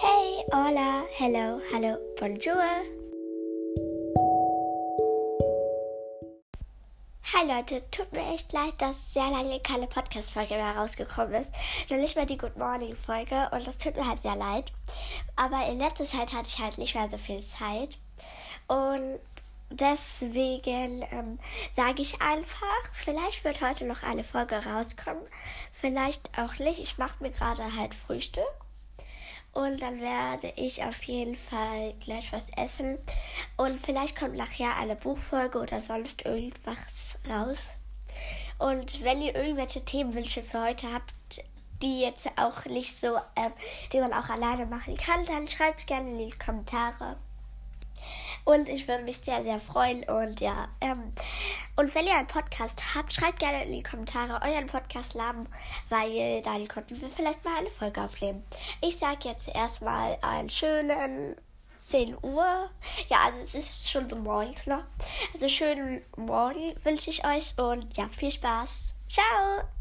Hola, hello, hallo, bonjour. Hi Leute, tut mir echt leid, dass sehr lange keine Podcast-Folge mehr rausgekommen ist. Noch nicht mal die Good Morning-Folge und das tut mir halt sehr leid. Aber in letzter Zeit hatte ich halt nicht mehr so viel Zeit. Und deswegen ähm, sage ich einfach, vielleicht wird heute noch eine Folge rauskommen. Vielleicht auch nicht. Ich mache mir gerade halt Frühstück. Und dann werde ich auf jeden Fall gleich was essen. Und vielleicht kommt nachher eine Buchfolge oder sonst irgendwas raus. Und wenn ihr irgendwelche Themenwünsche für heute habt, die jetzt auch nicht so, ähm, die man auch alleine machen kann, dann schreibt gerne in die Kommentare. Und ich würde mich sehr, sehr freuen. Und ja, ähm, und wenn ihr einen Podcast habt, schreibt gerne in die Kommentare euren Podcast-Namen, weil dann konnten wir vielleicht mal eine Folge aufnehmen. Ich sage jetzt erstmal einen schönen 10 Uhr. Ja, also es ist schon so morgens noch. Also schönen Morgen wünsche ich euch und ja, viel Spaß. Ciao!